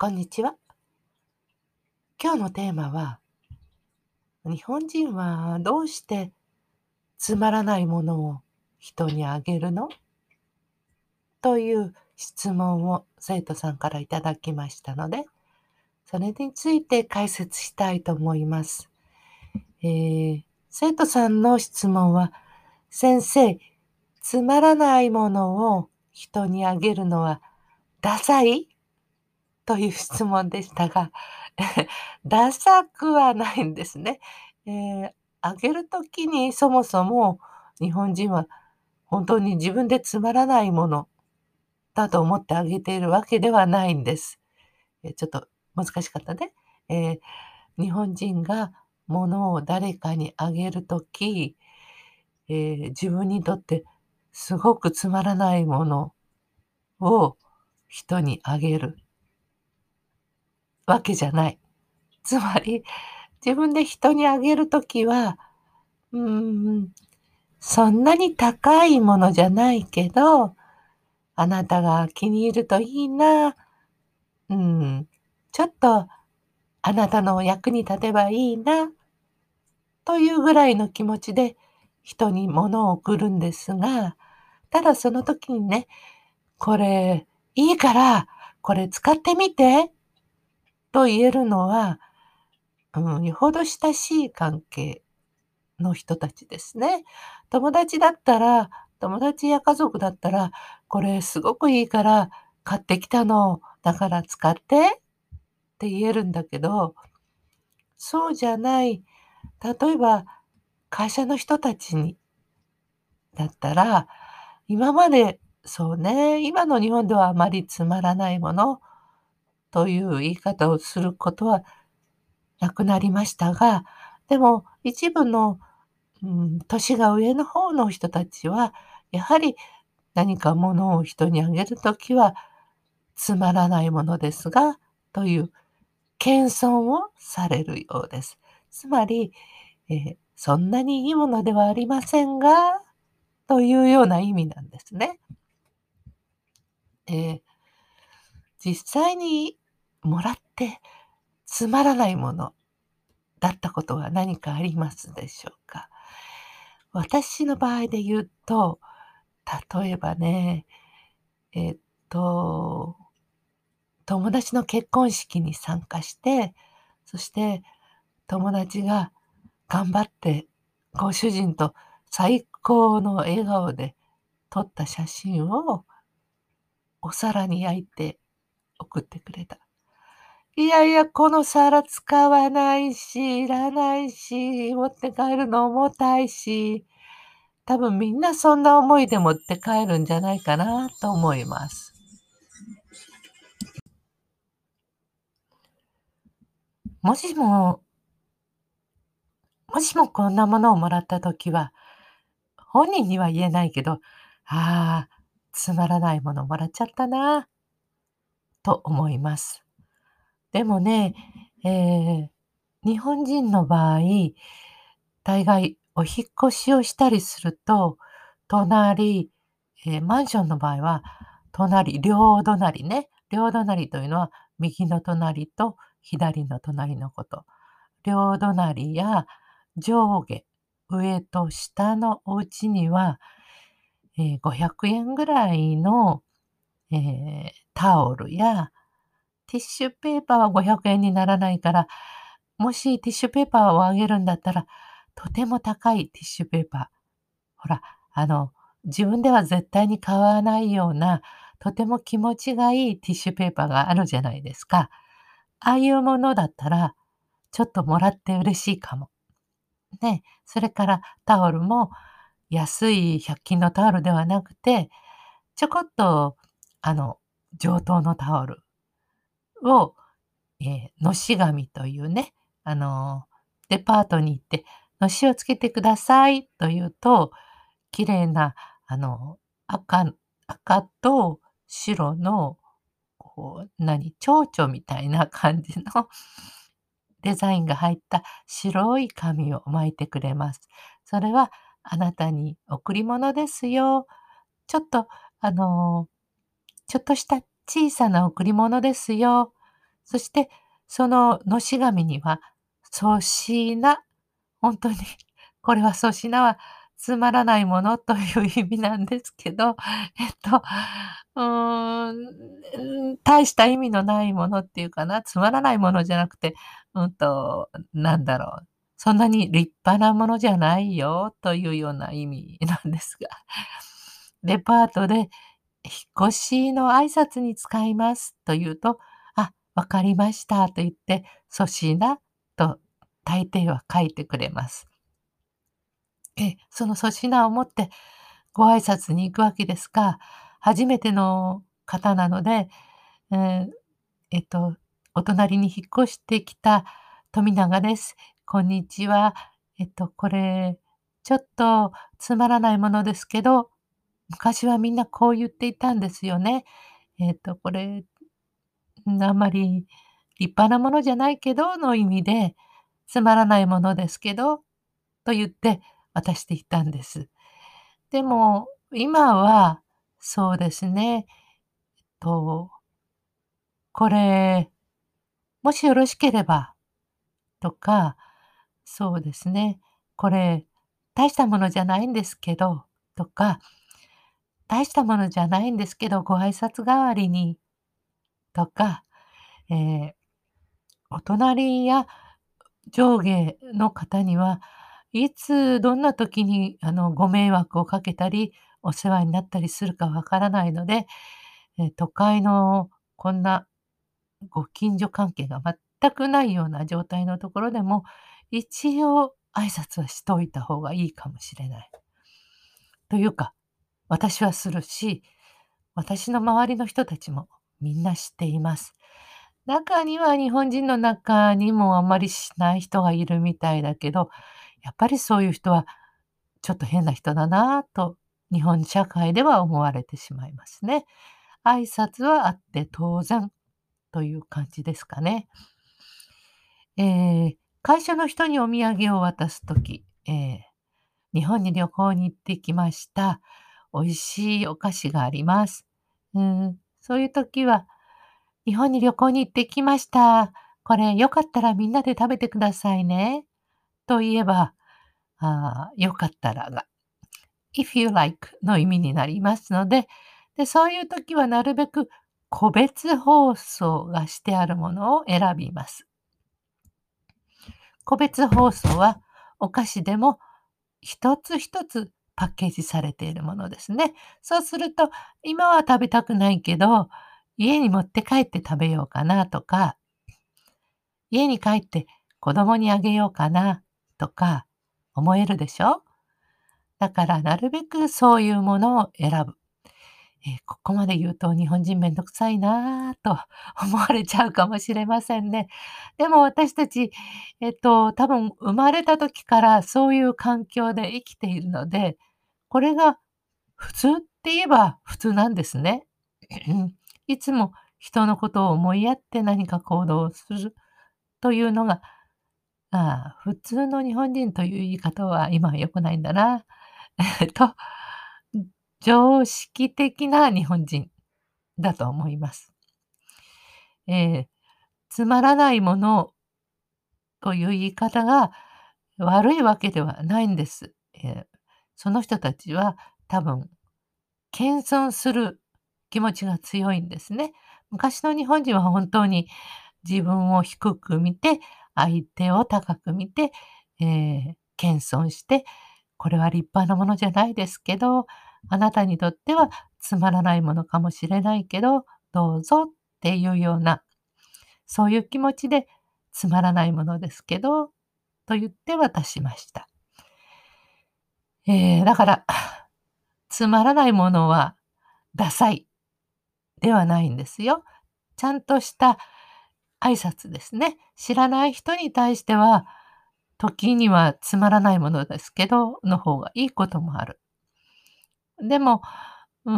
こんにちは。今日のテーマは、日本人はどうしてつまらないものを人にあげるの？という質問を生徒さんからいただきましたので、それについて解説したいと思います。えー、生徒さんの質問は、先生、つまらないものを人にあげるのはダサい？という質問でしたが、ダサくはないんですね。えー、あげるときにそもそも日本人は本当に自分でつまらないものだと思ってあげているわけではないんです。えちょっと難しかったね。えー、日本人が物を誰かにあげるとき、えー、自分にとってすごくつまらないものを人にあげるわけじゃない。つまり、自分で人にあげるときは、うん、そんなに高いものじゃないけど、あなたが気に入るといいな。うん、ちょっとあなたの役に立てばいいな。というぐらいの気持ちで人に物を送るんですが、ただその時にね、これいいからこれ使ってみてと言えるのは、うん、よほど親しい関係の人たちですね。友達だったら、友達や家族だったら、これすごくいいから買ってきたの、だから使ってって言えるんだけど、そうじゃない、例えば会社の人たちに、だったら、今まで、そうね、今の日本ではあまりつまらないものという言い方をすることはなくなりましたが、でも一部の、うん、年が上の方の人たちは、やはり何かものを人にあげるときは、つまらないものですが、という謙遜をされるようです。つまり、えー、そんなにいいものではありませんが、というような意味なんですね。えー、実際にもらってつまらないものだったことは何かありますでしょうか？私の場合で言うと、例えばね、えっと、友達の結婚式に参加して、そして友達が頑張ってご主人と最高の笑顔で撮った写真をお皿に焼いて送ってくれた。いやいや、この皿使わないし、いらないし、持って帰るの重たいし、多分みんなそんな思いで持って帰るんじゃないかなと思います。もしも、もしもこんなものをもらったときは、本人には言えないけど、ああ、つまらないものもらっちゃったな、と思います。でもね、えー、日本人の場合、大概お引越しをしたりすると、隣、えー、マンションの場合は、隣、両隣ね。両隣というのは、右の隣と左の隣のこと。両隣や上下、上と下のお家には、えー、500円ぐらいの、えー、タオルやティッシュペーパーは500円にならないから、もしティッシュペーパーをあげるんだったら、とても高いティッシュペーパー。ほら、あの、自分では絶対に買わないような、とても気持ちがいいティッシュペーパーがあるじゃないですか。ああいうものだったら、ちょっともらって嬉しいかも。ね、それからタオルも安い100均のタオルではなくて、ちょこっと、あの、上等のタオル。を、えー、のし紙というね、あのー、デパートに行って、のしをつけてくださいと言うと、綺麗な、あの、赤、赤と白の、こう、何、蝶々みたいな感じの デザインが入った白い紙を巻いてくれます。それは、あなたに贈り物ですよ。ちょっと、あの、ちょっとした小さな贈り物ですよ。そして、そののし紙には、粗品、ほんとに、これは粗品はつまらないものという意味なんですけど、えっと、うーん、大した意味のないものっていうかな、つまらないものじゃなくて、うんと、なんだろう、そんなに立派なものじゃないよというような意味なんですが、デパートで引っ越しの挨拶に使いますと言うと、あ、わかりましたと言って、粗品と大抵は書いてくれます。えその粗品を持ってご挨拶に行くわけですが、初めての方なので、えー、えっと、お隣に引っ越してきた富永です。こんにちは。えっと、これ、ちょっとつまらないものですけど、昔はみんなこう言っていたんですよね。えっと、これ、あんまり立派なものじゃないけどの意味で、つまらないものですけど、と言って渡していたんです。でも、今は、そうですね、えっと、これ、もしよろしければ、とか、そうですね。これ、大したものじゃないんですけど、とか、大したものじゃないんですけど、ご挨拶代わりに、とか、えー、お隣や上下の方には、いつどんな時にあのご迷惑をかけたり、お世話になったりするかわからないので、え、都会のこんなご近所関係が全くないような状態のところでも、一応挨拶はしといた方がいいかもしれない。というか、私はするし、私の周りの人たちもみんな知っています。中には日本人の中にもあんまりしない人がいるみたいだけど、やっぱりそういう人はちょっと変な人だなと日本社会では思われてしまいますね。挨拶はあって当然という感じですかね。えー、会社の人にお土産を渡すとき、えー、日本に旅行に行ってきました。美味しいお菓子があります。うん、そういう時は、日本に旅行に行ってきました。これよかったらみんなで食べてくださいね。と言えば、あよかったらが、if you like の意味になりますので、でそういう時はなるべく個別包装がしてあるものを選びます。個別包装はお菓子でも一つ一つパッケージされているものですね。そうすると、今は食べたくないけど、家に持って帰って食べようかなとか、家に帰って子供にあげようかなとか思えるでしょ？だからなるべくそういうものを選ぶ。えー、ここまで言うと日本人めんどくさいなぁと 思われちゃうかもしれませんね。でも私たち、えっと、多分生まれた時からそういう環境で生きているので、これが普通って言えば普通なんですね。いつも人のことを思いやって何か行動をするというのが、ああ、普通の日本人という言い方は今は良くないんだな。え っと常識的な日本人だと思います。えー、つまらないものという言い方が悪いわけではないんです。えー、その人たちは多分、謙遜する気持ちが強いんですね。昔の日本人は本当に自分を低く見て、相手を高く見て、えー、謙遜して、これは立派なものじゃないですけど、あなたにとってはつまらないものかもしれないけど、どうぞっていうような、そういう気持ちでつまらないものですけど、と言って渡しました。えー、だから、つまらないものはダサいではないんですよ。ちゃんとした挨拶ですね。知らない人に対しては、時にはつまらないものですけど、の方がいいこともある。でも、うー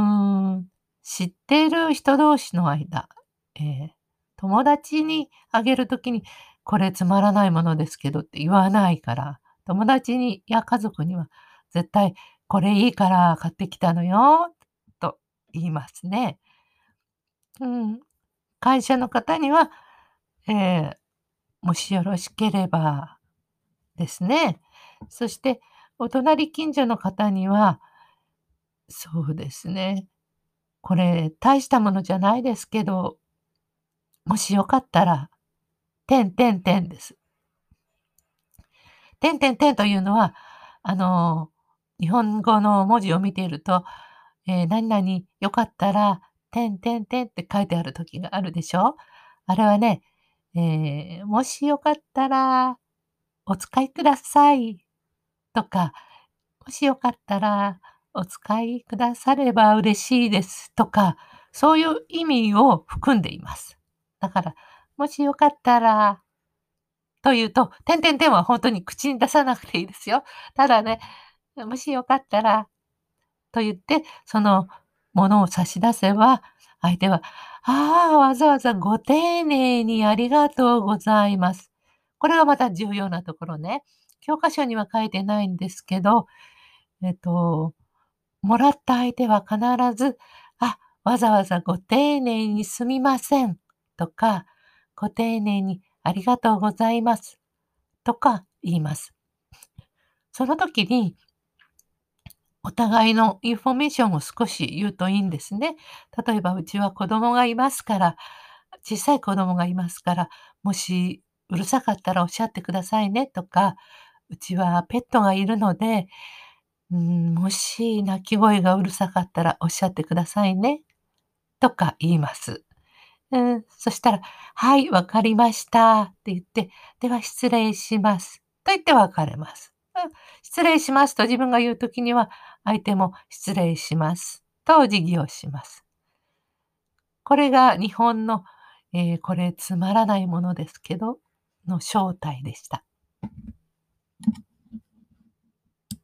ん、知っている人同士の間、えー、友達にあげるときに、これつまらないものですけどって言わないから、友達にや家族には絶対これいいから買ってきたのよ、と言いますね。うん。会社の方には、ええ、もしよろしければですね。そして、お隣近所の方にはそうですね。これ、大したものじゃないですけどもしよかったら、てんてんてんです。てんてんてんというのは、あの、日本語の文字を見ていると、ええ、何々よかったら、てんてんてんって書いてある時があるでしょ？あれはね、ええ、もしよかったらお使いくださいとか、もしよかったらお使いくだされば嬉しいですとか、そういう意味を含んでいます。だから、もしよかったらというと、てんてんてんはほんとに口に出さなくていいですよ。ただね、もしよかったらと言って、そのものを差し出せば、相手は、ああ、わざわざご丁寧にありがとうございます。これがまた重要なところね。教科書には書いてないんですけど、えっと、もらった相手は必ず、あ、わざわざご丁寧にすみませんとか、ご丁寧にありがとうございますとか言います。その時にお互いのインフォメーションを少し言うといいんですね。例えばうちは子供がいますから、小さい子供がいますから、もしうるさかったらおっしゃってくださいねとか、うちはペットがいるので、うん、もし鳴き声がうるさかったらおっしゃってくださいねとか言います。うん、そしたら、はい、わかりましたって言って、では失礼しますと言って別れます。失礼しますと自分が言う時には、相手も失礼しますとお辞儀をします。これが日本の、えー、これつまらないものですけど、の正体でした。